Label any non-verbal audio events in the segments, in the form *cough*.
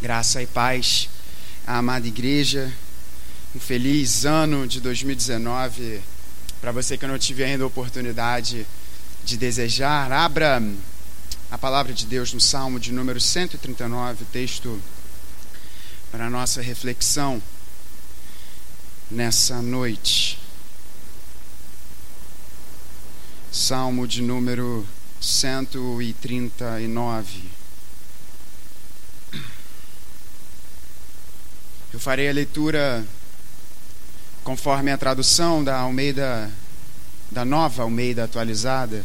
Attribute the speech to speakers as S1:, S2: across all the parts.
S1: Graça e paz à amada igreja. Um feliz ano de 2019 para você que eu não tive ainda a oportunidade de desejar. Abra a palavra de Deus no Salmo de número 139, texto para nossa reflexão nessa noite. Salmo de número 139. Eu farei a leitura conforme a tradução da Almeida, da nova Almeida atualizada.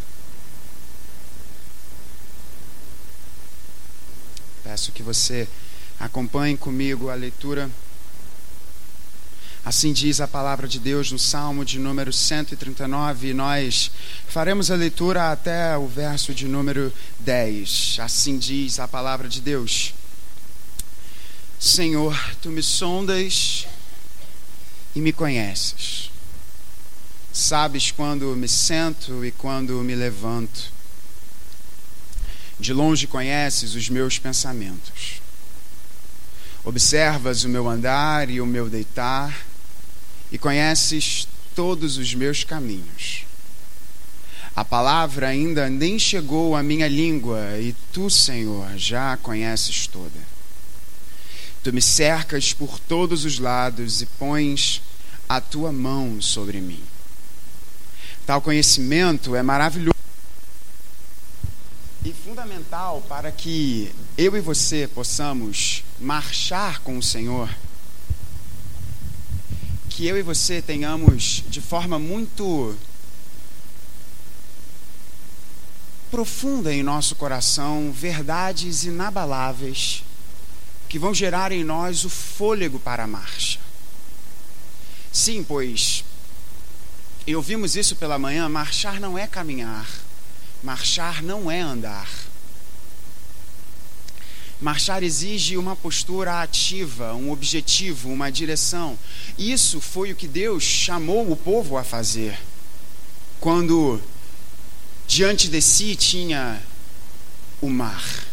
S1: Peço que você acompanhe comigo a leitura. Assim diz a palavra de Deus no Salmo de número 139, e nós faremos a leitura até o verso de número 10. Assim diz a palavra de Deus. Senhor, tu me sondas e me conheces. Sabes quando me sento e quando me levanto. De longe conheces os meus pensamentos. Observas o meu andar e o meu deitar e conheces todos os meus caminhos. A palavra ainda nem chegou à minha língua e tu, Senhor, já a conheces toda. Tu me cercas por todos os lados e pões a tua mão sobre mim. Tal conhecimento é maravilhoso e fundamental para que eu e você possamos marchar com o Senhor. Que eu e você tenhamos de forma muito profunda em nosso coração verdades inabaláveis que vão gerar em nós o fôlego para a marcha. Sim, pois, e ouvimos isso pela manhã: marchar não é caminhar, marchar não é andar. Marchar exige uma postura ativa, um objetivo, uma direção. Isso foi o que Deus chamou o povo a fazer. Quando diante de si tinha o mar.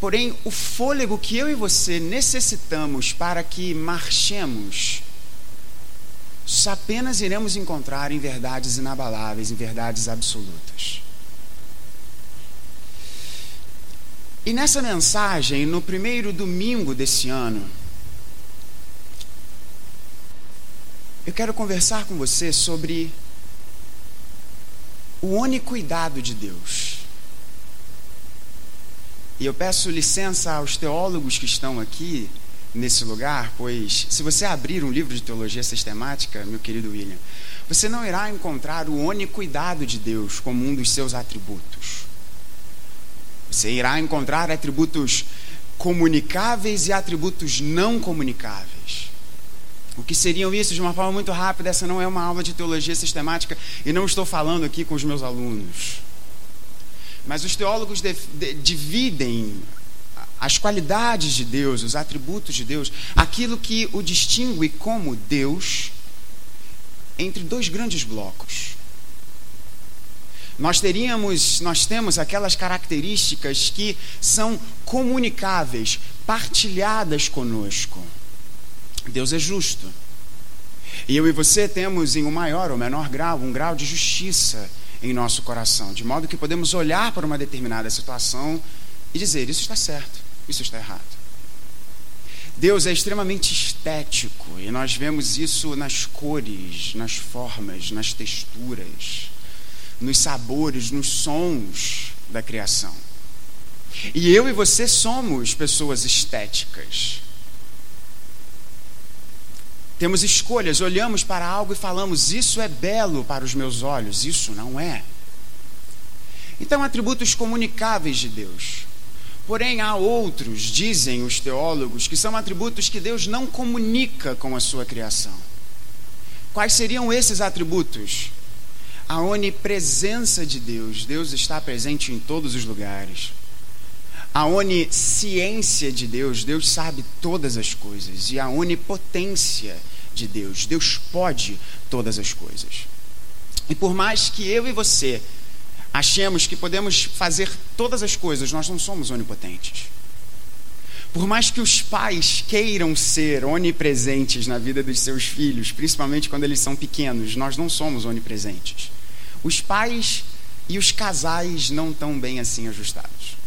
S1: Porém, o fôlego que eu e você necessitamos para que marchemos, só apenas iremos encontrar em verdades inabaláveis, em verdades absolutas. E nessa mensagem, no primeiro domingo desse ano, eu quero conversar com você sobre o único cuidado de Deus. E eu peço licença aos teólogos que estão aqui nesse lugar, pois se você abrir um livro de teologia sistemática, meu querido William, você não irá encontrar o onicuidado de Deus como um dos seus atributos. Você irá encontrar atributos comunicáveis e atributos não comunicáveis. O que seriam isso de uma forma muito rápida? Essa não é uma aula de teologia sistemática e não estou falando aqui com os meus alunos. Mas os teólogos de, de, dividem as qualidades de Deus, os atributos de Deus, aquilo que o distingue como Deus, entre dois grandes blocos. Nós teríamos, nós temos aquelas características que são comunicáveis, partilhadas conosco. Deus é justo. E eu e você temos em um maior ou menor grau um grau de justiça em nosso coração, de modo que podemos olhar para uma determinada situação e dizer: isso está certo, isso está errado. Deus é extremamente estético e nós vemos isso nas cores, nas formas, nas texturas, nos sabores, nos sons da criação. E eu e você somos pessoas estéticas. Temos escolhas, olhamos para algo e falamos: Isso é belo para os meus olhos, isso não é. Então, atributos comunicáveis de Deus. Porém, há outros, dizem os teólogos, que são atributos que Deus não comunica com a sua criação. Quais seriam esses atributos? A onipresença de Deus. Deus está presente em todos os lugares. A onisciência de Deus. Deus sabe todas as coisas. E a onipotência de Deus. Deus pode todas as coisas. E por mais que eu e você achemos que podemos fazer todas as coisas, nós não somos onipotentes. Por mais que os pais queiram ser onipresentes na vida dos seus filhos, principalmente quando eles são pequenos, nós não somos onipresentes. Os pais e os casais não estão bem assim ajustados.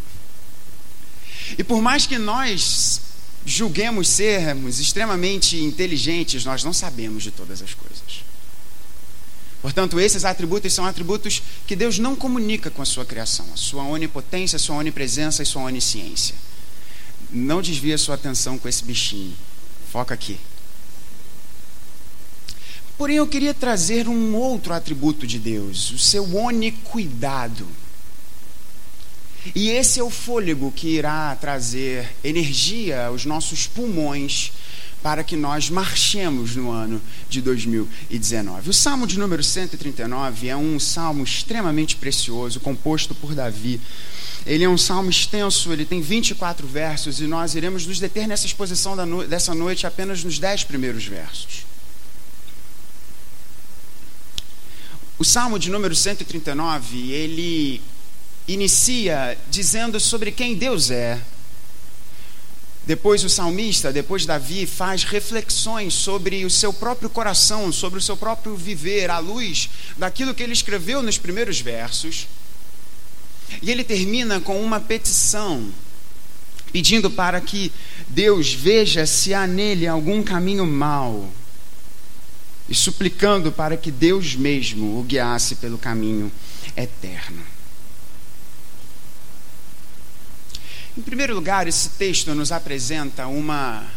S1: E por mais que nós julguemos sermos extremamente inteligentes, nós não sabemos de todas as coisas. Portanto, esses atributos são atributos que Deus não comunica com a sua criação, a sua onipotência, a sua onipresença e sua onisciência. Não desvia sua atenção com esse bichinho. Foca aqui. Porém, eu queria trazer um outro atributo de Deus, o seu onicuidado. E esse é o fôlego que irá trazer energia aos nossos pulmões para que nós marchemos no ano de 2019. O Salmo de número 139 é um salmo extremamente precioso, composto por Davi. Ele é um salmo extenso, ele tem 24 versos e nós iremos nos deter nessa exposição no dessa noite apenas nos 10 primeiros versos. O salmo de número 139, ele inicia dizendo sobre quem Deus é, depois o salmista, depois Davi, faz reflexões sobre o seu próprio coração, sobre o seu próprio viver, à luz daquilo que ele escreveu nos primeiros versos. E ele termina com uma petição, pedindo para que Deus veja se há nele algum caminho mau, e suplicando para que Deus mesmo o guiasse pelo caminho eterno. Em primeiro lugar, esse texto nos apresenta uma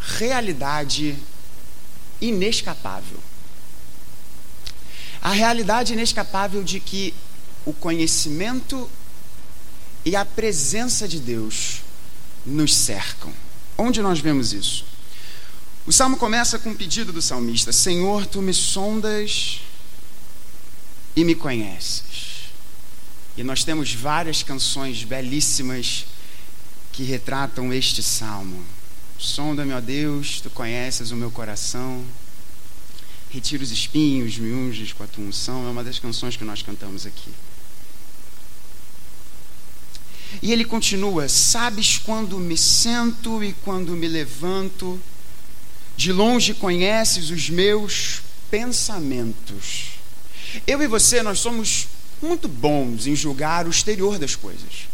S1: realidade inescapável. A realidade inescapável de que o conhecimento e a presença de Deus nos cercam. Onde nós vemos isso? O salmo começa com um pedido do salmista: Senhor, tu me sondas e me conheces. E nós temos várias canções belíssimas que retratam este salmo. Sonda-me, ó Deus, tu conheces o meu coração. Retira os espinhos, me unges com a tua unção. É uma das canções que nós cantamos aqui. E ele continua: Sabes quando me sento e quando me levanto, de longe conheces os meus pensamentos. Eu e você, nós somos muito bons em julgar o exterior das coisas.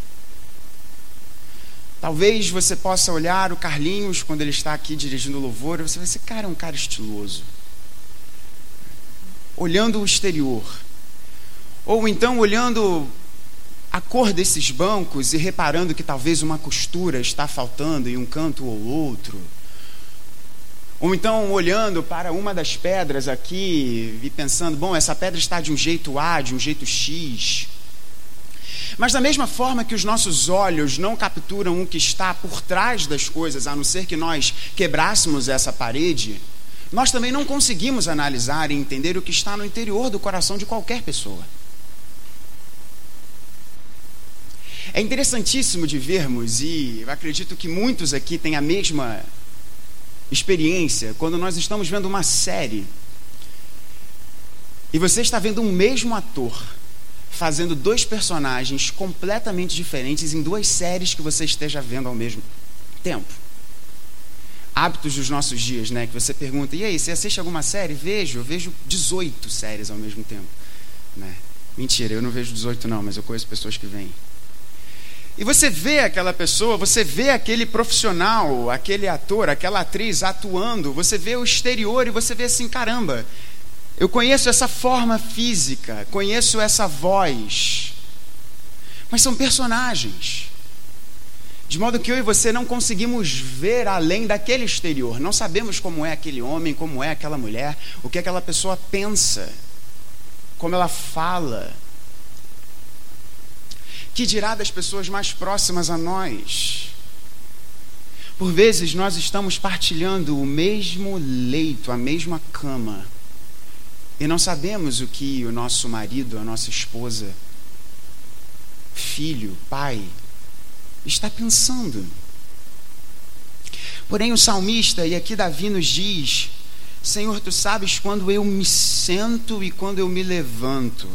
S1: Talvez você possa olhar o Carlinhos quando ele está aqui dirigindo o louvor, e você vai ser, cara, é um cara estiloso. Olhando o exterior. Ou então olhando a cor desses bancos e reparando que talvez uma costura está faltando em um canto ou outro. Ou então olhando para uma das pedras aqui e pensando, bom, essa pedra está de um jeito A, de um jeito X. Mas da mesma forma que os nossos olhos não capturam o que está por trás das coisas, a não ser que nós quebrássemos essa parede, nós também não conseguimos analisar e entender o que está no interior do coração de qualquer pessoa. É interessantíssimo de vermos, e acredito que muitos aqui têm a mesma experiência, quando nós estamos vendo uma série e você está vendo um mesmo ator fazendo dois personagens completamente diferentes em duas séries que você esteja vendo ao mesmo tempo. Hábitos dos nossos dias, né? Que você pergunta, e aí, você assiste alguma série? Vejo, eu vejo 18 séries ao mesmo tempo. Né? Mentira, eu não vejo 18 não, mas eu conheço pessoas que vêm. E você vê aquela pessoa, você vê aquele profissional, aquele ator, aquela atriz atuando, você vê o exterior e você vê assim, caramba, eu conheço essa forma física, conheço essa voz. Mas são personagens. De modo que eu e você não conseguimos ver além daquele exterior. Não sabemos como é aquele homem, como é aquela mulher, o que aquela pessoa pensa, como ela fala. Que dirá das pessoas mais próximas a nós? Por vezes nós estamos partilhando o mesmo leito, a mesma cama e não sabemos o que o nosso marido, a nossa esposa, filho, pai, está pensando. Porém, o salmista, e aqui Davi nos diz: Senhor, tu sabes quando eu me sento e quando eu me levanto.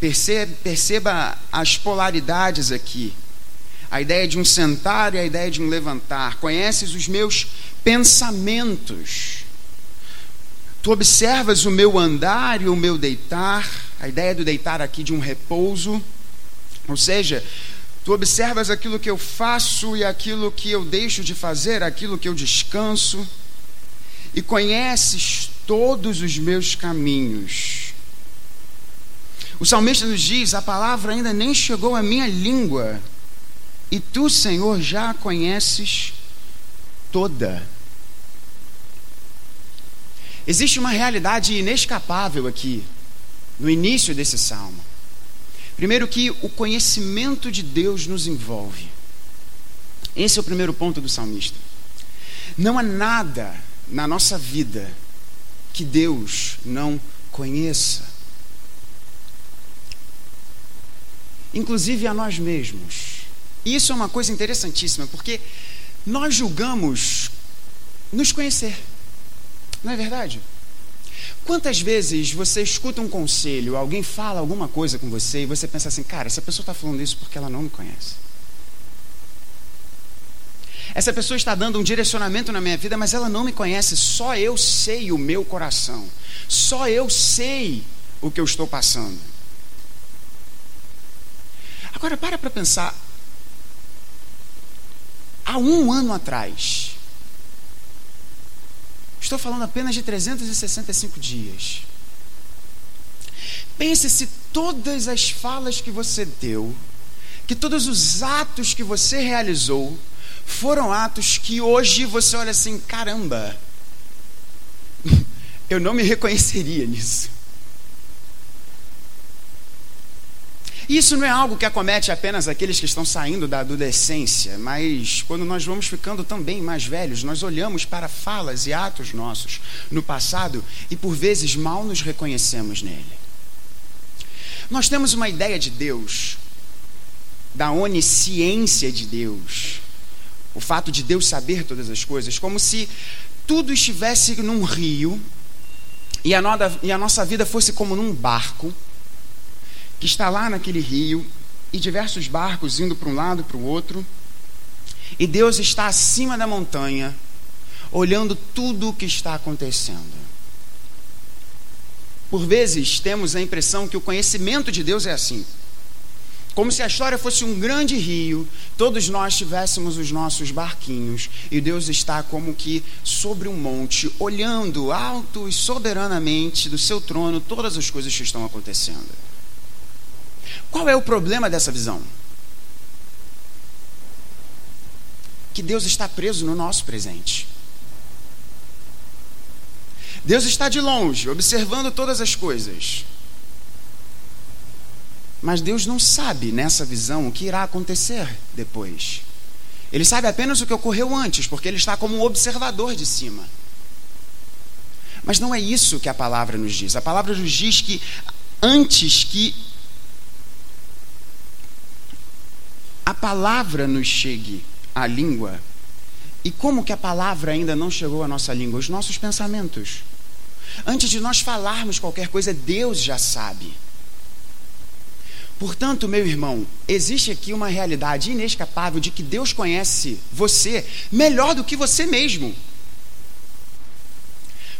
S1: Perceba, perceba as polaridades aqui. a ideia de um sentar e a ideia de um levantar. Conheces os meus pensamentos. Tu observas o meu andar e o meu deitar. A ideia do deitar aqui de um repouso. Ou seja, tu observas aquilo que eu faço e aquilo que eu deixo de fazer, aquilo que eu descanso. E conheces todos os meus caminhos. O salmista nos diz: a palavra ainda nem chegou à minha língua e tu, Senhor, já a conheces toda. Existe uma realidade inescapável aqui, no início desse salmo. Primeiro, que o conhecimento de Deus nos envolve. Esse é o primeiro ponto do salmista. Não há nada na nossa vida que Deus não conheça. Inclusive a nós mesmos. Isso é uma coisa interessantíssima, porque nós julgamos nos conhecer. Não é verdade? Quantas vezes você escuta um conselho, alguém fala alguma coisa com você e você pensa assim, cara, essa pessoa está falando isso porque ela não me conhece. Essa pessoa está dando um direcionamento na minha vida, mas ela não me conhece. Só eu sei o meu coração. Só eu sei o que eu estou passando. Agora, para para pensar há um ano atrás. Estou falando apenas de 365 dias. Pense se todas as falas que você deu, que todos os atos que você realizou, foram atos que hoje você olha assim: caramba, *laughs* eu não me reconheceria nisso. Isso não é algo que acomete apenas aqueles que estão saindo da adolescência, mas quando nós vamos ficando também mais velhos, nós olhamos para falas e atos nossos no passado e por vezes mal nos reconhecemos nele. Nós temos uma ideia de Deus, da onisciência de Deus, o fato de Deus saber todas as coisas, como se tudo estivesse num rio e a, nossa vida fosse como num barco que está lá naquele rio e diversos barcos indo para um lado e para o outro. E Deus está acima da montanha, olhando tudo o que está acontecendo. Por vezes temos a impressão que o conhecimento de Deus é assim. Como se a história fosse um grande rio, todos nós tivéssemos os nossos barquinhos e Deus está como que sobre um monte, olhando alto e soberanamente do seu trono todas as coisas que estão acontecendo. Qual é o problema dessa visão? Que Deus está preso no nosso presente. Deus está de longe, observando todas as coisas. Mas Deus não sabe nessa visão o que irá acontecer depois. Ele sabe apenas o que ocorreu antes, porque ele está como um observador de cima. Mas não é isso que a palavra nos diz. A palavra nos diz que antes que a palavra nos chegue à língua. E como que a palavra ainda não chegou à nossa língua? Os nossos pensamentos. Antes de nós falarmos qualquer coisa, Deus já sabe. Portanto, meu irmão, existe aqui uma realidade inescapável de que Deus conhece você melhor do que você mesmo.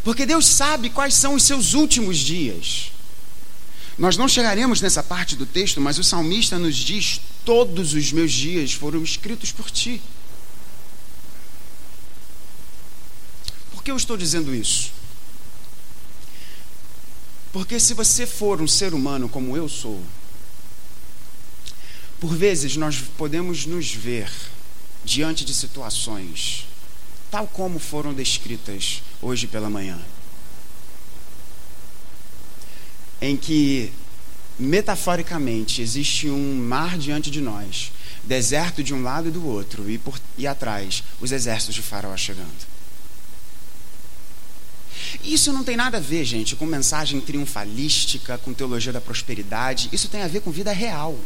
S1: Porque Deus sabe quais são os seus últimos dias. Nós não chegaremos nessa parte do texto, mas o salmista nos diz: Todos os meus dias foram escritos por ti. Por que eu estou dizendo isso? Porque se você for um ser humano como eu sou, por vezes nós podemos nos ver diante de situações, tal como foram descritas hoje pela manhã em que, metaforicamente, existe um mar diante de nós, deserto de um lado e do outro, e, por, e atrás os exércitos de Faraó chegando. Isso não tem nada a ver, gente, com mensagem triunfalística, com teologia da prosperidade. Isso tem a ver com vida real.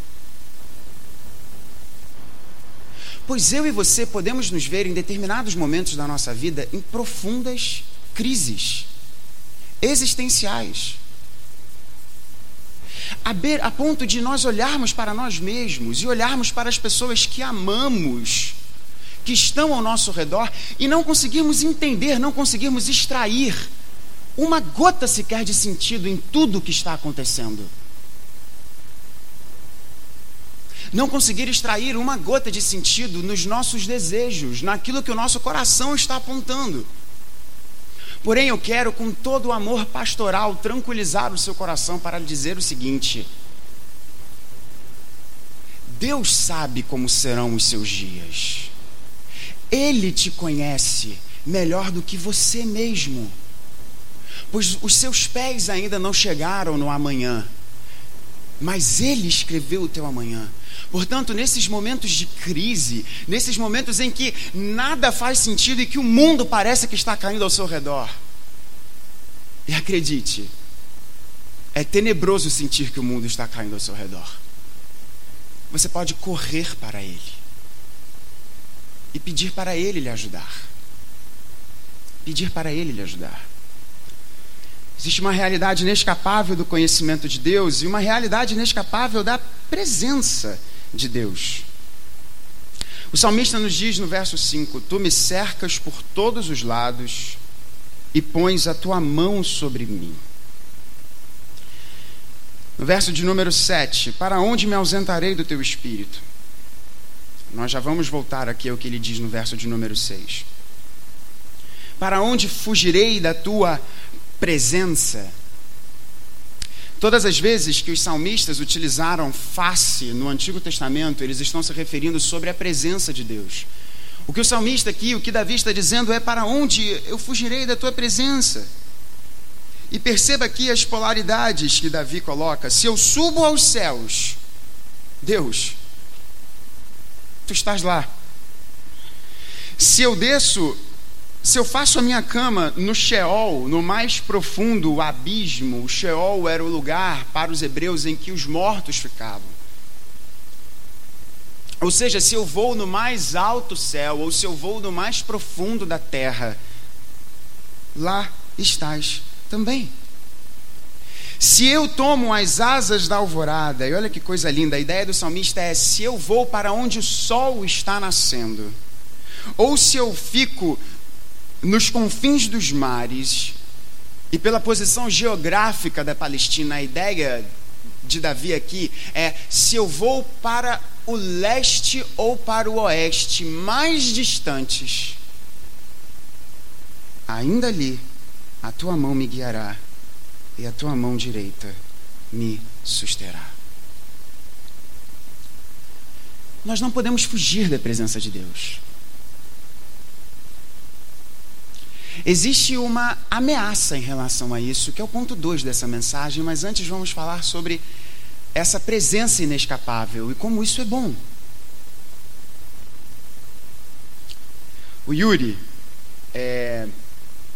S1: Pois eu e você podemos nos ver em determinados momentos da nossa vida em profundas crises existenciais. A, a ponto de nós olharmos para nós mesmos e olharmos para as pessoas que amamos, que estão ao nosso redor, e não conseguirmos entender, não conseguirmos extrair uma gota sequer de sentido em tudo o que está acontecendo. Não conseguir extrair uma gota de sentido nos nossos desejos, naquilo que o nosso coração está apontando. Porém, eu quero, com todo o amor pastoral, tranquilizar o seu coração para lhe dizer o seguinte: Deus sabe como serão os seus dias. Ele te conhece melhor do que você mesmo, pois os seus pés ainda não chegaram no amanhã, mas Ele escreveu o teu amanhã. Portanto, nesses momentos de crise, nesses momentos em que nada faz sentido e que o mundo parece que está caindo ao seu redor, e acredite, é tenebroso sentir que o mundo está caindo ao seu redor. Você pode correr para Ele e pedir para Ele lhe ajudar. Pedir para Ele lhe ajudar. Existe uma realidade inescapável do conhecimento de Deus e uma realidade inescapável da presença de Deus. O salmista nos diz no verso 5: Tu me cercas por todos os lados e pões a tua mão sobre mim. No verso de número 7: Para onde me ausentarei do teu espírito? Nós já vamos voltar aqui ao que ele diz no verso de número 6. Para onde fugirei da tua presença? Todas as vezes que os salmistas utilizaram face no Antigo Testamento, eles estão se referindo sobre a presença de Deus. O que o salmista aqui, o que Davi está dizendo é: para onde eu fugirei da tua presença? E perceba aqui as polaridades que Davi coloca. Se eu subo aos céus, Deus, tu estás lá. Se eu desço se eu faço a minha cama no Sheol, no mais profundo abismo, o Sheol era o lugar para os hebreus em que os mortos ficavam. Ou seja, se eu vou no mais alto céu, ou se eu vou no mais profundo da terra, lá estás também. Se eu tomo as asas da alvorada, e olha que coisa linda, a ideia do salmista é: se eu vou para onde o sol está nascendo, ou se eu fico nos confins dos mares, e pela posição geográfica da Palestina, a ideia de Davi aqui é: se eu vou para o leste ou para o oeste, mais distantes, ainda ali a tua mão me guiará e a tua mão direita me susterá. Nós não podemos fugir da presença de Deus. Existe uma ameaça em relação a isso, que é o ponto 2 dessa mensagem, mas antes vamos falar sobre essa presença inescapável e como isso é bom. O Yuri é,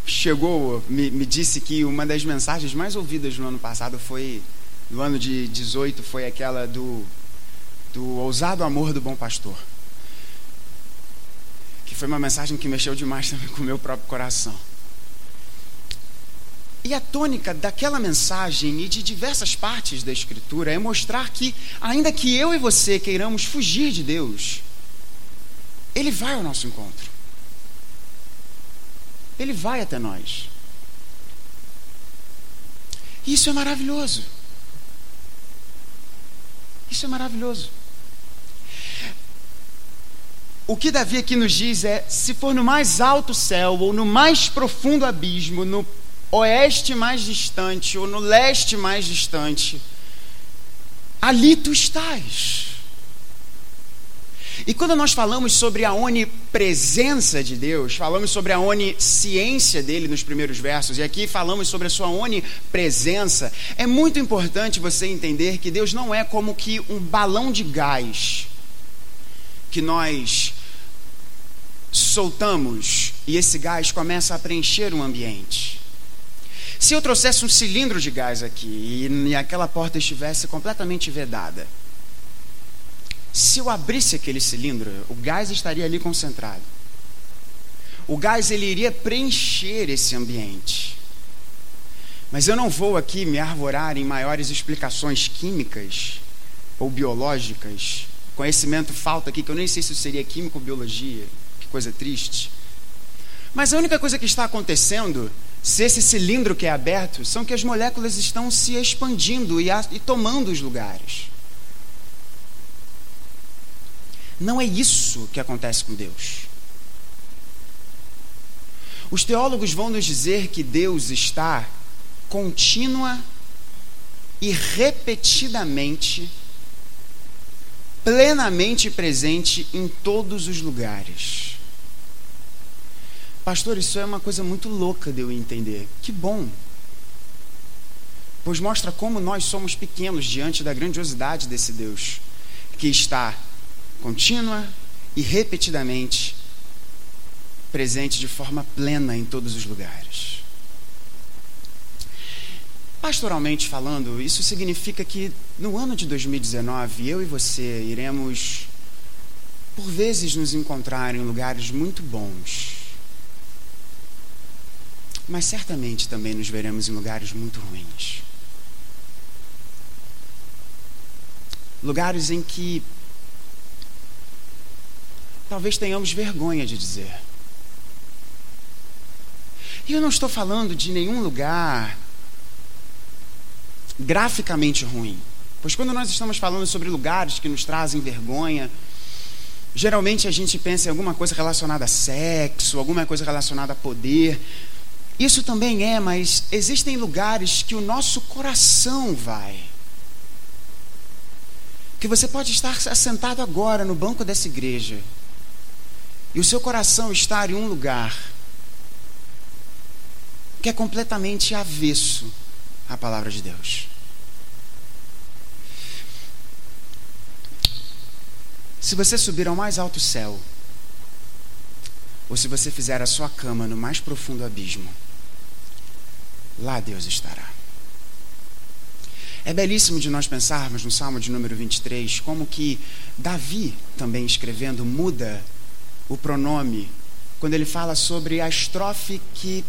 S1: chegou, me, me, disse que uma das mensagens mais ouvidas no ano passado foi, no ano de 18, foi aquela do, do ousado amor do bom pastor foi uma mensagem que mexeu demais também com o meu próprio coração. E a tônica daquela mensagem e de diversas partes da Escritura é mostrar que, ainda que eu e você queiramos fugir de Deus, Ele vai ao nosso encontro. Ele vai até nós. Isso é maravilhoso. Isso é maravilhoso. O que Davi aqui nos diz é: se for no mais alto céu, ou no mais profundo abismo, no oeste mais distante, ou no leste mais distante, ali tu estás. E quando nós falamos sobre a onipresença de Deus, falamos sobre a onisciência dele nos primeiros versos, e aqui falamos sobre a sua onipresença, é muito importante você entender que Deus não é como que um balão de gás que nós soltamos e esse gás começa a preencher o ambiente. Se eu trouxesse um cilindro de gás aqui e aquela porta estivesse completamente vedada, se eu abrisse aquele cilindro, o gás estaria ali concentrado. O gás ele iria preencher esse ambiente. Mas eu não vou aqui me arvorar em maiores explicações químicas ou biológicas. Conhecimento falta aqui, que eu nem sei se seria química ou biologia. Que coisa triste. Mas a única coisa que está acontecendo, se esse cilindro que é aberto, são que as moléculas estão se expandindo e, a, e tomando os lugares. Não é isso que acontece com Deus. Os teólogos vão nos dizer que Deus está contínua e repetidamente, plenamente presente em todos os lugares. Pastor, isso é uma coisa muito louca de eu entender. Que bom. Pois mostra como nós somos pequenos diante da grandiosidade desse Deus, que está contínua e repetidamente presente de forma plena em todos os lugares. Pastoralmente falando, isso significa que no ano de 2019, eu e você iremos, por vezes, nos encontrar em lugares muito bons. Mas certamente também nos veremos em lugares muito ruins. Lugares em que talvez tenhamos vergonha de dizer. E eu não estou falando de nenhum lugar graficamente ruim. Pois quando nós estamos falando sobre lugares que nos trazem vergonha, geralmente a gente pensa em alguma coisa relacionada a sexo, alguma coisa relacionada a poder. Isso também é, mas existem lugares que o nosso coração vai. Que você pode estar assentado agora no banco dessa igreja e o seu coração estar em um lugar que é completamente avesso à palavra de Deus. Se você subir ao mais alto céu, ou se você fizer a sua cama no mais profundo abismo, lá Deus estará. É belíssimo de nós pensarmos no Salmo de número 23 como que Davi, também escrevendo, muda o pronome quando ele fala sobre a estrofe que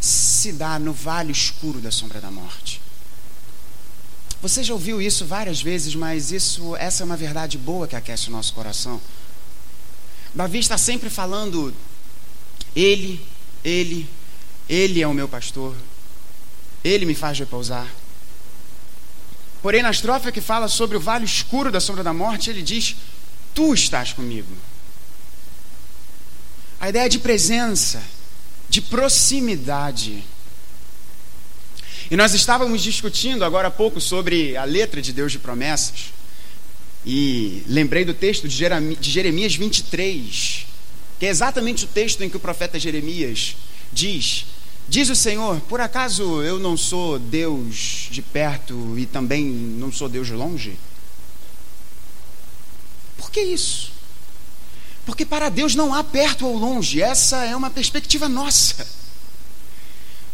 S1: se dá no vale escuro da sombra da morte. Você já ouviu isso várias vezes, mas isso, essa é uma verdade boa que aquece o nosso coração. Davi está sempre falando: Ele, Ele, Ele é o meu pastor, Ele me faz repousar. Porém, na estrofe que fala sobre o vale escuro da sombra da morte, ele diz: Tu estás comigo. A ideia de presença, de proximidade. E nós estávamos discutindo agora há pouco sobre a letra de Deus de promessas. E lembrei do texto de Jeremias 23, que é exatamente o texto em que o profeta Jeremias diz: Diz o Senhor, por acaso eu não sou Deus de perto e também não sou Deus de longe? Por que isso? Porque para Deus não há perto ou longe, essa é uma perspectiva nossa.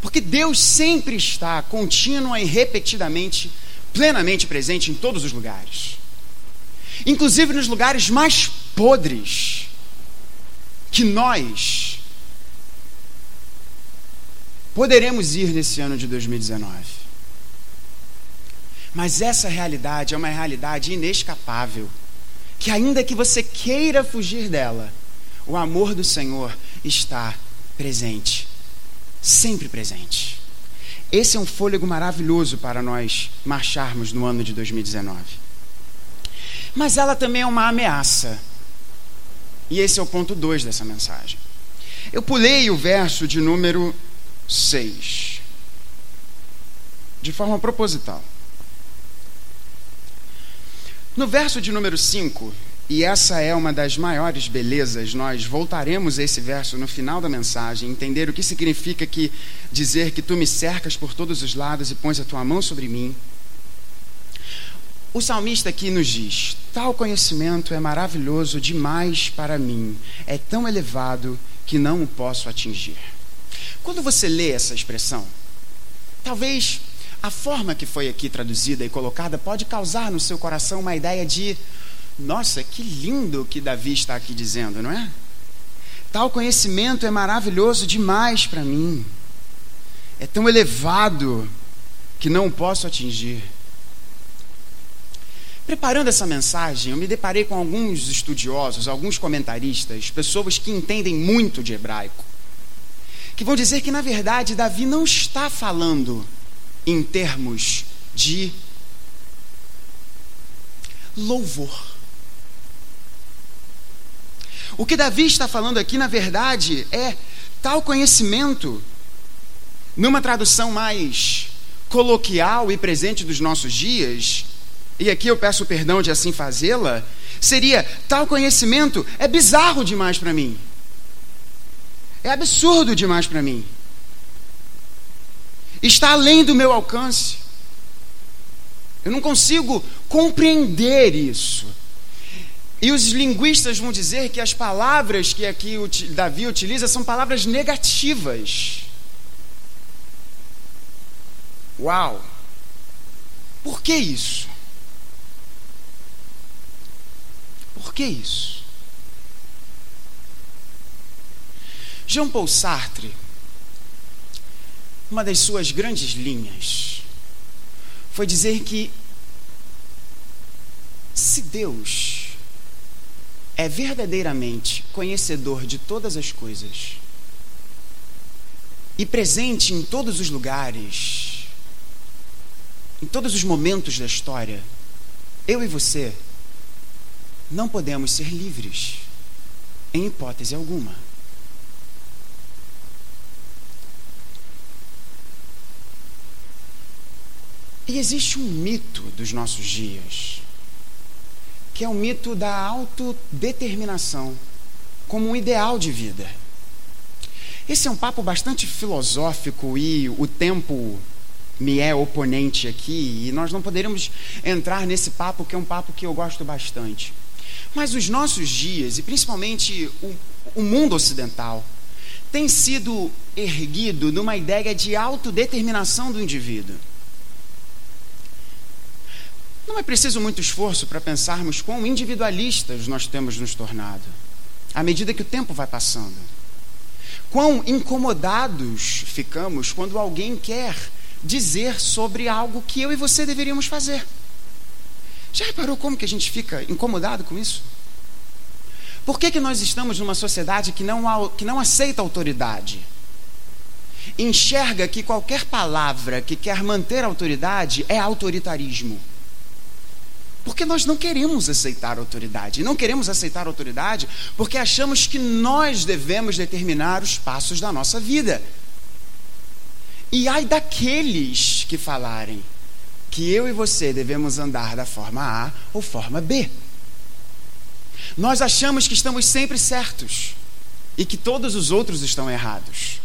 S1: Porque Deus sempre está contínua e repetidamente, plenamente presente em todos os lugares. Inclusive nos lugares mais podres que nós poderemos ir nesse ano de 2019. Mas essa realidade é uma realidade inescapável que ainda que você queira fugir dela, o amor do Senhor está presente, sempre presente. Esse é um fôlego maravilhoso para nós marcharmos no ano de 2019. Mas ela também é uma ameaça. E esse é o ponto 2 dessa mensagem. Eu pulei o verso de número 6, de forma proposital. No verso de número 5, e essa é uma das maiores belezas, nós voltaremos a esse verso no final da mensagem, entender o que significa que dizer que tu me cercas por todos os lados e pões a tua mão sobre mim. O salmista aqui nos diz: Tal conhecimento é maravilhoso demais para mim, é tão elevado que não o posso atingir. Quando você lê essa expressão, talvez a forma que foi aqui traduzida e colocada pode causar no seu coração uma ideia de: nossa, que lindo que Davi está aqui dizendo, não é? Tal conhecimento é maravilhoso demais para mim. é tão elevado que não o posso atingir. Preparando essa mensagem, eu me deparei com alguns estudiosos, alguns comentaristas, pessoas que entendem muito de hebraico, que vão dizer que, na verdade, Davi não está falando em termos de louvor. O que Davi está falando aqui, na verdade, é tal conhecimento, numa tradução mais coloquial e presente dos nossos dias, e aqui eu peço perdão de assim fazê-la, seria tal conhecimento é bizarro demais para mim. É absurdo demais para mim. Está além do meu alcance. Eu não consigo compreender isso. E os linguistas vão dizer que as palavras que aqui Davi utiliza são palavras negativas. Uau! Por que isso? Por que isso? Jean Paul Sartre, uma das suas grandes linhas, foi dizer que se Deus é verdadeiramente conhecedor de todas as coisas e presente em todos os lugares, em todos os momentos da história, eu e você não podemos ser livres, em hipótese alguma. Existe um mito dos nossos dias que é o mito da autodeterminação como um ideal de vida. Esse é um papo bastante filosófico e o tempo me é oponente aqui e nós não poderíamos entrar nesse papo que é um papo que eu gosto bastante. Mas os nossos dias, e principalmente o, o mundo ocidental, tem sido erguido numa ideia de autodeterminação do indivíduo. Não é preciso muito esforço para pensarmos quão individualistas nós temos nos tornado, à medida que o tempo vai passando. Quão incomodados ficamos quando alguém quer dizer sobre algo que eu e você deveríamos fazer. Já reparou como que a gente fica incomodado com isso? Por que, que nós estamos numa sociedade que não, que não aceita autoridade? Enxerga que qualquer palavra que quer manter autoridade é autoritarismo. Porque nós não queremos aceitar autoridade. E não queremos aceitar autoridade porque achamos que nós devemos determinar os passos da nossa vida. E ai daqueles que falarem que eu e você devemos andar da forma A ou forma B. Nós achamos que estamos sempre certos e que todos os outros estão errados.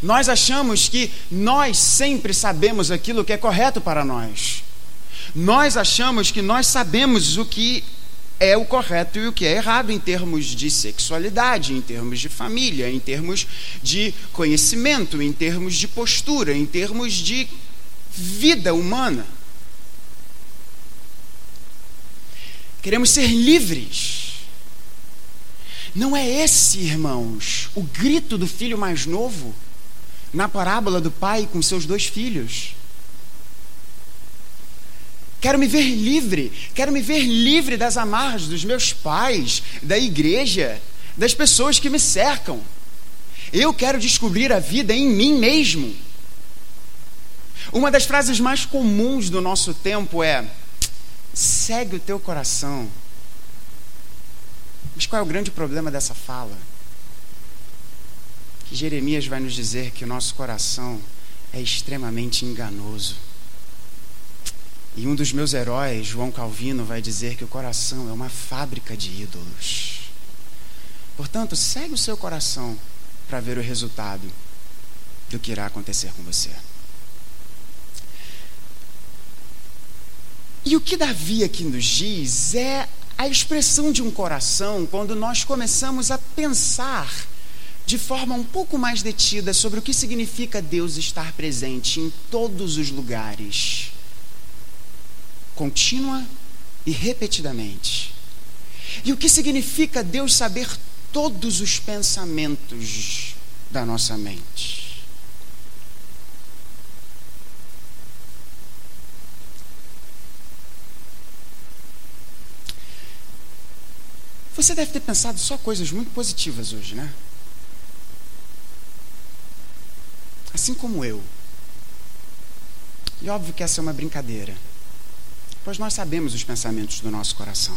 S1: Nós achamos que nós sempre sabemos aquilo que é correto para nós nós achamos que nós sabemos o que é o correto e o que é errado em termos de sexualidade, em termos de família, em termos de conhecimento, em termos de postura, em termos de vida humana. Queremos ser livres. Não é esse, irmãos, o grito do filho mais novo na parábola do pai com seus dois filhos. Quero me ver livre, quero me ver livre das amarras dos meus pais, da igreja, das pessoas que me cercam. Eu quero descobrir a vida em mim mesmo. Uma das frases mais comuns do nosso tempo é: segue o teu coração. Mas qual é o grande problema dessa fala? Que Jeremias vai nos dizer que o nosso coração é extremamente enganoso. E um dos meus heróis, João Calvino, vai dizer que o coração é uma fábrica de ídolos. Portanto, segue o seu coração para ver o resultado do que irá acontecer com você. E o que Davi aqui nos diz é a expressão de um coração quando nós começamos a pensar de forma um pouco mais detida sobre o que significa Deus estar presente em todos os lugares contínua e repetidamente. E o que significa Deus saber todos os pensamentos da nossa mente? Você deve ter pensado só coisas muito positivas hoje, né? Assim como eu. E óbvio que essa é uma brincadeira pois nós sabemos os pensamentos do nosso coração.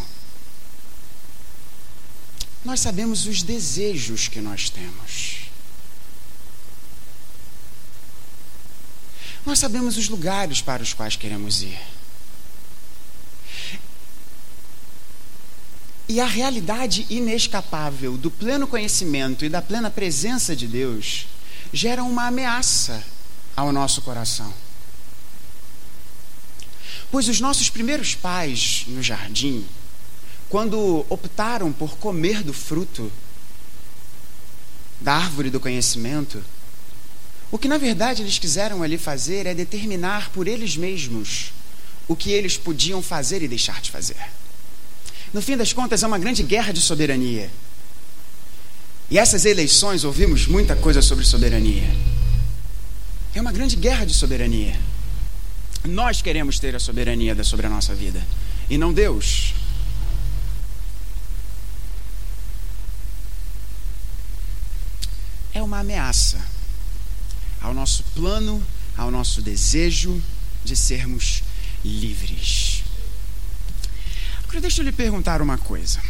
S1: Nós sabemos os desejos que nós temos. Nós sabemos os lugares para os quais queremos ir. E a realidade inescapável do pleno conhecimento e da plena presença de Deus gera uma ameaça ao nosso coração. Pois os nossos primeiros pais no jardim, quando optaram por comer do fruto da árvore do conhecimento, o que na verdade eles quiseram ali fazer é determinar por eles mesmos o que eles podiam fazer e deixar de fazer. No fim das contas, é uma grande guerra de soberania. E essas eleições ouvimos muita coisa sobre soberania. É uma grande guerra de soberania. Nós queremos ter a soberania sobre a nossa vida e não Deus. É uma ameaça ao nosso plano, ao nosso desejo de sermos livres. Agora, deixa eu lhe perguntar uma coisa.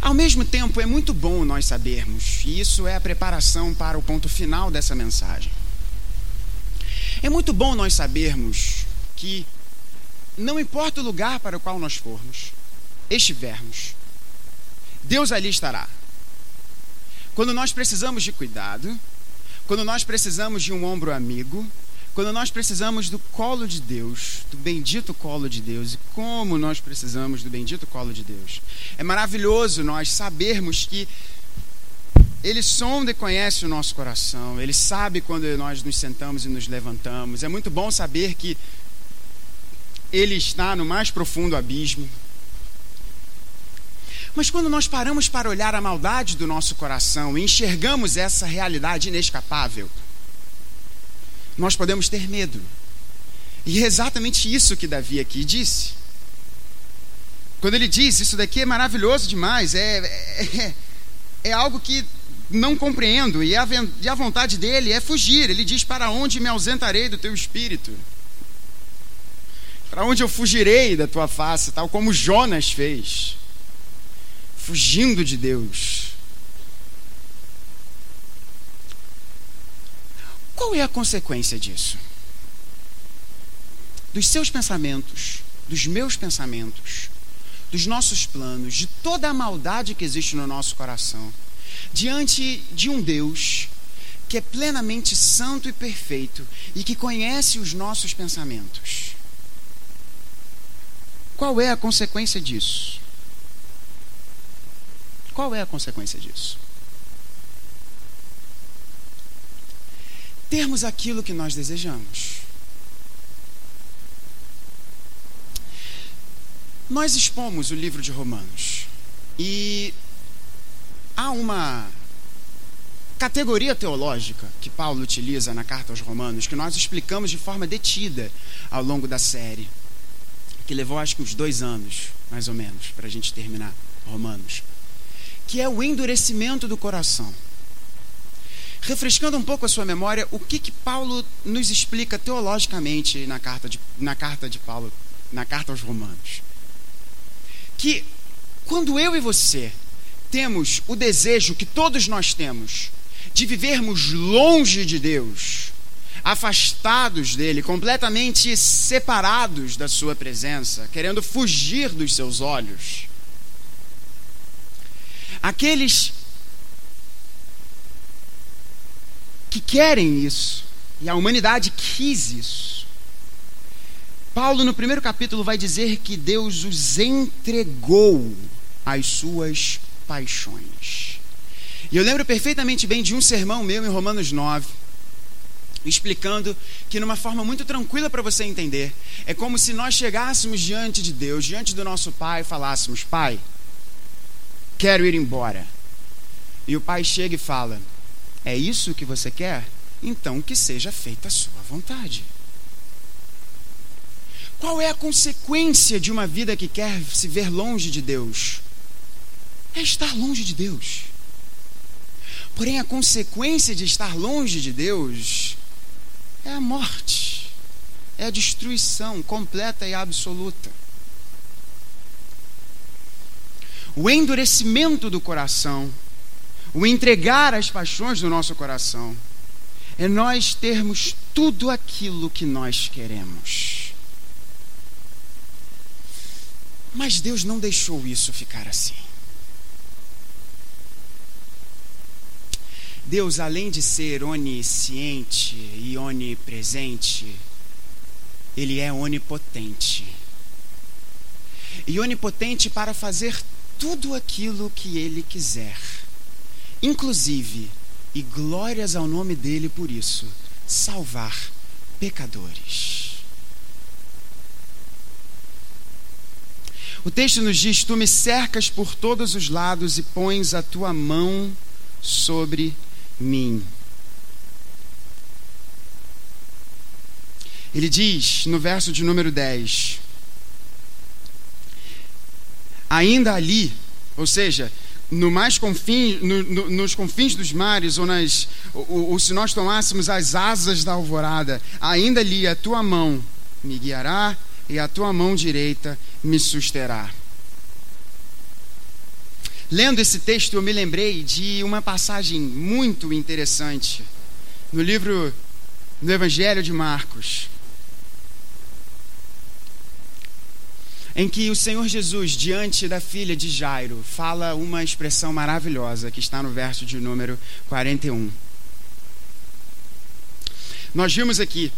S1: Ao mesmo tempo, é muito bom nós sabermos, e isso é a preparação para o ponto final dessa mensagem. É muito bom nós sabermos que, não importa o lugar para o qual nós formos, estivermos, Deus ali estará. Quando nós precisamos de cuidado, quando nós precisamos de um ombro amigo, quando nós precisamos do colo de Deus, do bendito colo de Deus, e como nós precisamos do bendito colo de Deus. É maravilhoso nós sabermos que Ele sonda e conhece o nosso coração, Ele sabe quando nós nos sentamos e nos levantamos. É muito bom saber que Ele está no mais profundo abismo, mas quando nós paramos para olhar a maldade do nosso coração e enxergamos essa realidade inescapável, nós podemos ter medo. E é exatamente isso que Davi aqui disse. Quando ele diz, isso daqui é maravilhoso demais, é, é, é algo que não compreendo, e a, e a vontade dele é fugir. Ele diz: Para onde me ausentarei do teu espírito? Para onde eu fugirei da tua face, tal como Jonas fez fugindo de Deus. Qual é a consequência disso? Dos seus pensamentos, dos meus pensamentos, dos nossos planos, de toda a maldade que existe no nosso coração, diante de um Deus que é plenamente santo e perfeito e que conhece os nossos pensamentos. Qual é a consequência disso? Qual é a consequência disso? Termos aquilo que nós desejamos. Nós expomos o livro de Romanos e há uma categoria teológica que Paulo utiliza na carta aos Romanos que nós explicamos de forma detida ao longo da série, que levou acho que uns dois anos, mais ou menos, para a gente terminar Romanos que é o endurecimento do coração. Refrescando um pouco a sua memória, o que, que Paulo nos explica teologicamente na carta, de, na carta de Paulo, na carta aos Romanos? Que quando eu e você temos o desejo que todos nós temos de vivermos longe de Deus, afastados dele, completamente separados da sua presença, querendo fugir dos seus olhos, Aqueles que querem isso, e a humanidade quis isso. Paulo, no primeiro capítulo, vai dizer que Deus os entregou às suas paixões. E eu lembro perfeitamente bem de um sermão meu em Romanos 9, explicando que, numa forma muito tranquila para você entender, é como se nós chegássemos diante de Deus, diante do nosso Pai, e falássemos: Pai, quero ir embora. E o pai chega e fala: É isso que você quer? Então que seja feita a sua vontade. Qual é a consequência de uma vida que quer se ver longe de Deus? É estar longe de Deus. Porém, a consequência de estar longe de Deus é a morte, é a destruição completa e absoluta. O endurecimento do coração, o entregar as paixões do nosso coração, é nós termos tudo aquilo que nós queremos. Mas Deus não deixou isso ficar assim. Deus, além de ser onisciente e onipresente, Ele é onipotente. E onipotente para fazer tudo aquilo que Ele quiser. Inclusive, e glórias ao nome dele por isso, salvar pecadores. O texto nos diz: Tu me cercas por todos os lados e pões a tua mão sobre mim. Ele diz no verso de número 10: Ainda ali, ou seja, no mais confins, no, no, nos confins dos mares, ou, nas, ou, ou se nós tomássemos as asas da alvorada, ainda ali a tua mão me guiará e a tua mão direita me susterá. Lendo esse texto, eu me lembrei de uma passagem muito interessante no livro do Evangelho de Marcos, em que o Senhor Jesus, diante da filha de Jairo, fala uma expressão maravilhosa que está no verso de número 41. Nós vimos aqui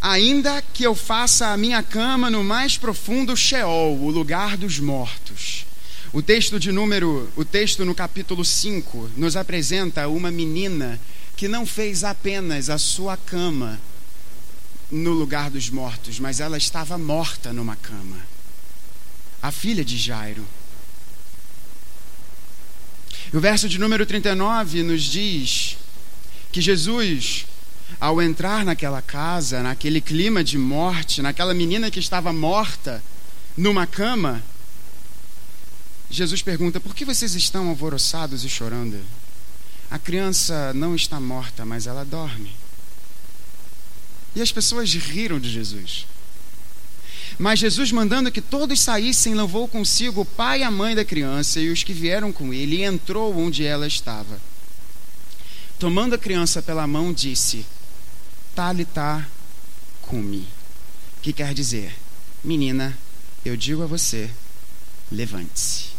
S1: ainda que eu faça a minha cama no mais profundo Sheol, o lugar dos mortos. O texto de número, o texto no capítulo 5 nos apresenta uma menina que não fez apenas a sua cama no lugar dos mortos, mas ela estava morta numa cama. A filha de Jairo. O verso de número 39 nos diz que Jesus, ao entrar naquela casa, naquele clima de morte, naquela menina que estava morta numa cama, Jesus pergunta: Por que vocês estão alvoroçados e chorando? A criança não está morta, mas ela dorme. E as pessoas riram de Jesus. Mas Jesus, mandando que todos saíssem, levou consigo o pai e a mãe da criança e os que vieram com ele, e entrou onde ela estava. Tomando a criança pela mão, disse: Talita cumi, que quer dizer: Menina, eu digo a você, levante-se.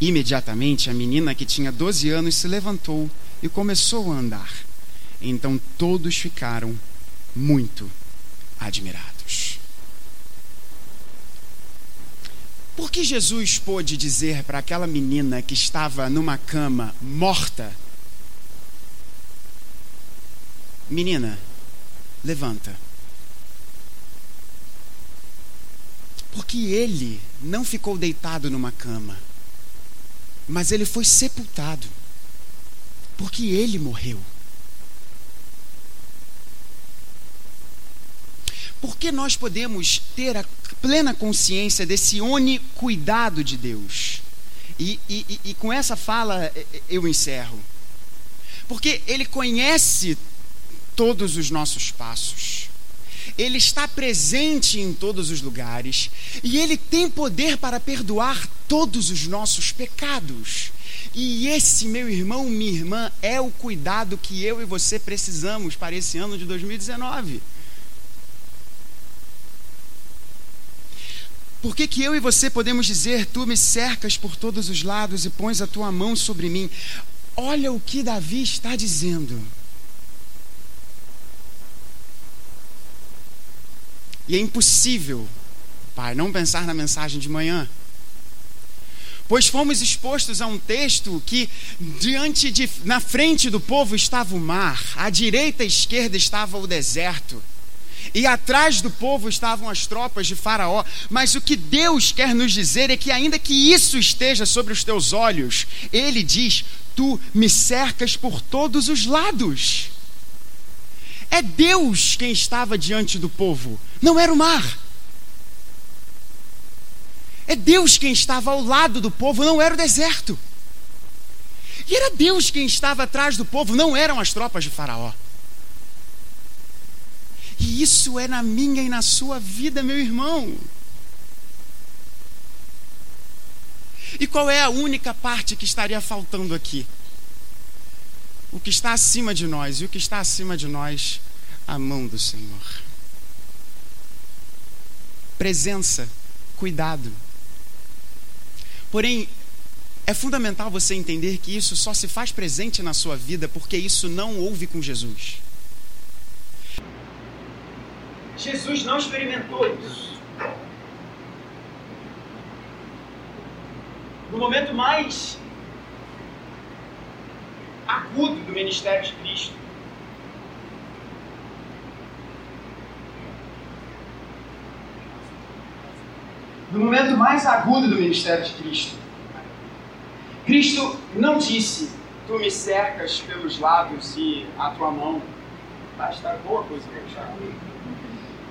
S1: Imediatamente a menina que tinha 12 anos se levantou e começou a andar. Então todos ficaram muito admirados. Por que Jesus pôde dizer para aquela menina que estava numa cama morta: Menina, levanta. Porque ele não ficou deitado numa cama mas ele foi sepultado, porque ele morreu. Porque nós podemos ter a plena consciência desse cuidado de Deus? E, e, e com essa fala eu encerro. Porque Ele conhece todos os nossos passos. Ele está presente em todos os lugares e ele tem poder para perdoar todos os nossos pecados. E esse, meu irmão, minha irmã, é o cuidado que eu e você precisamos para esse ano de 2019. Por que, que eu e você podemos dizer: Tu me cercas por todos os lados e pões a tua mão sobre mim? Olha o que Davi está dizendo. E é impossível, Pai, não pensar na mensagem de manhã. Pois fomos expostos a um texto que diante de na frente do povo estava o mar, à direita e à esquerda estava o deserto. E atrás do povo estavam as tropas de Faraó. Mas o que Deus quer nos dizer é que, ainda que isso esteja sobre os teus olhos, Ele diz: Tu me cercas por todos os lados. É Deus quem estava diante do povo, não era o mar. É Deus quem estava ao lado do povo, não era o deserto. E era Deus quem estava atrás do povo, não eram as tropas de Faraó. E isso é na minha e na sua vida, meu irmão. E qual é a única parte que estaria faltando aqui? O que está acima de nós, e o que está acima de nós, a mão do Senhor. Presença, cuidado. Porém, é fundamental você entender que isso só se faz presente na sua vida porque isso não houve com Jesus. Jesus não experimentou isso. No momento mais agudo do ministério de Cristo, no momento mais agudo do ministério de Cristo, Cristo não disse: Tu me cercas pelos lábios e a tua mão. Estar boa coisa para puxar.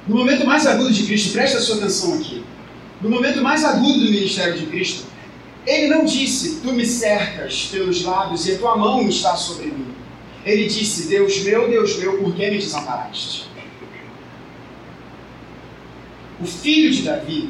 S1: No momento mais agudo de Cristo, preste a sua atenção aqui. No momento mais agudo do ministério de Cristo, ele não disse: Tu me cercas pelos lábios e a tua mão está sobre mim. Ele disse: Deus meu, Deus meu, por que me desamparaste? O filho de Davi,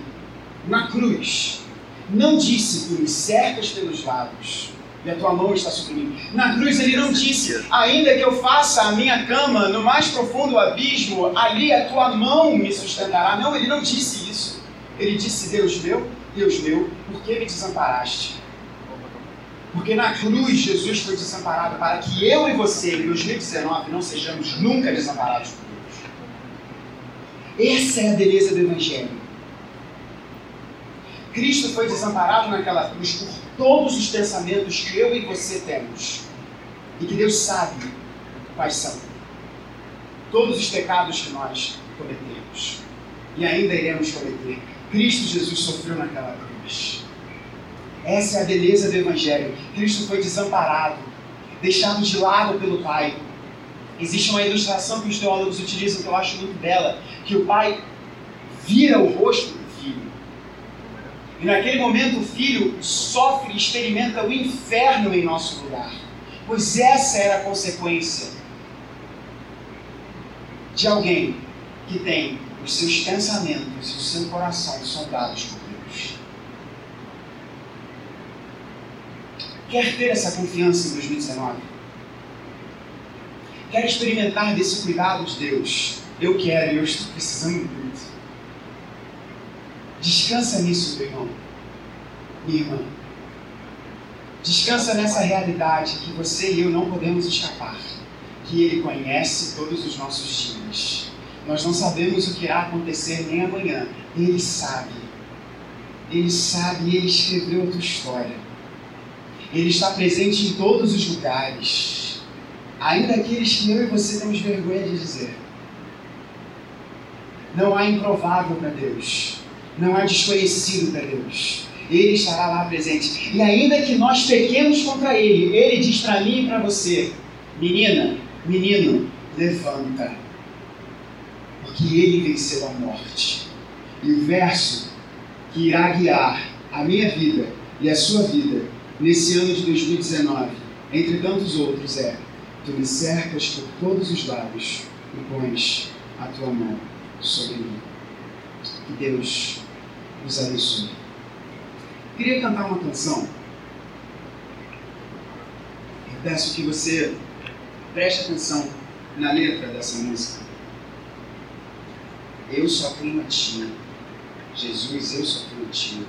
S1: na cruz, não disse: Tu me cercas pelos lábios e a tua mão está sobre mim. Na cruz ele não disse: Ainda que eu faça a minha cama no mais profundo abismo, ali a tua mão me sustentará. Não, ele não disse isso. Ele disse: Deus meu, Deus meu, por que me desamparaste? Porque na cruz Jesus foi desamparado para que eu e você, em 2019, não sejamos nunca desamparados por Deus. Essa é a beleza do Evangelho. Cristo foi desamparado naquela cruz por todos os pensamentos que eu e você temos. E que Deus sabe quais são. Todos os pecados que nós cometemos. E ainda iremos cometer. Cristo Jesus sofreu naquela cruz. Essa é a beleza do Evangelho. Cristo foi desamparado, deixado de lado pelo Pai. Existe uma ilustração que os teólogos utilizam que eu acho muito bela, que o Pai vira o rosto e naquele momento o filho sofre e experimenta o inferno em nosso lugar. Pois essa era a consequência de alguém que tem os seus pensamentos e o seu coração soldados por Deus. Quer ter essa confiança em 2019? Quer experimentar desse cuidado de Deus? Eu quero e eu estou precisando. Descansa nisso, meu irmão, minha irmã. Descansa nessa realidade que você e eu não podemos escapar. Que Ele conhece todos os nossos dias. Nós não sabemos o que irá acontecer nem amanhã. Ele sabe. Ele sabe e Ele escreveu a tua história. Ele está presente em todos os lugares. Ainda aqueles que eu e você temos vergonha de dizer. Não há improvável para Deus. Não há desconhecido para Deus. Ele estará lá presente. E ainda que nós pequemos contra Ele, Ele diz para mim e para você: Menina, menino, levanta. Porque Ele venceu a morte. E o verso que irá guiar a minha vida e a sua vida nesse ano de 2019, entre tantos outros, é: Tu me cercas por todos os lados e pões a tua mão sobre mim. Que Deus nos abençoe. Queria cantar uma canção. Eu peço que você preste atenção na letra dessa música. Eu só tenho a ti. Jesus, eu só tenho a ti.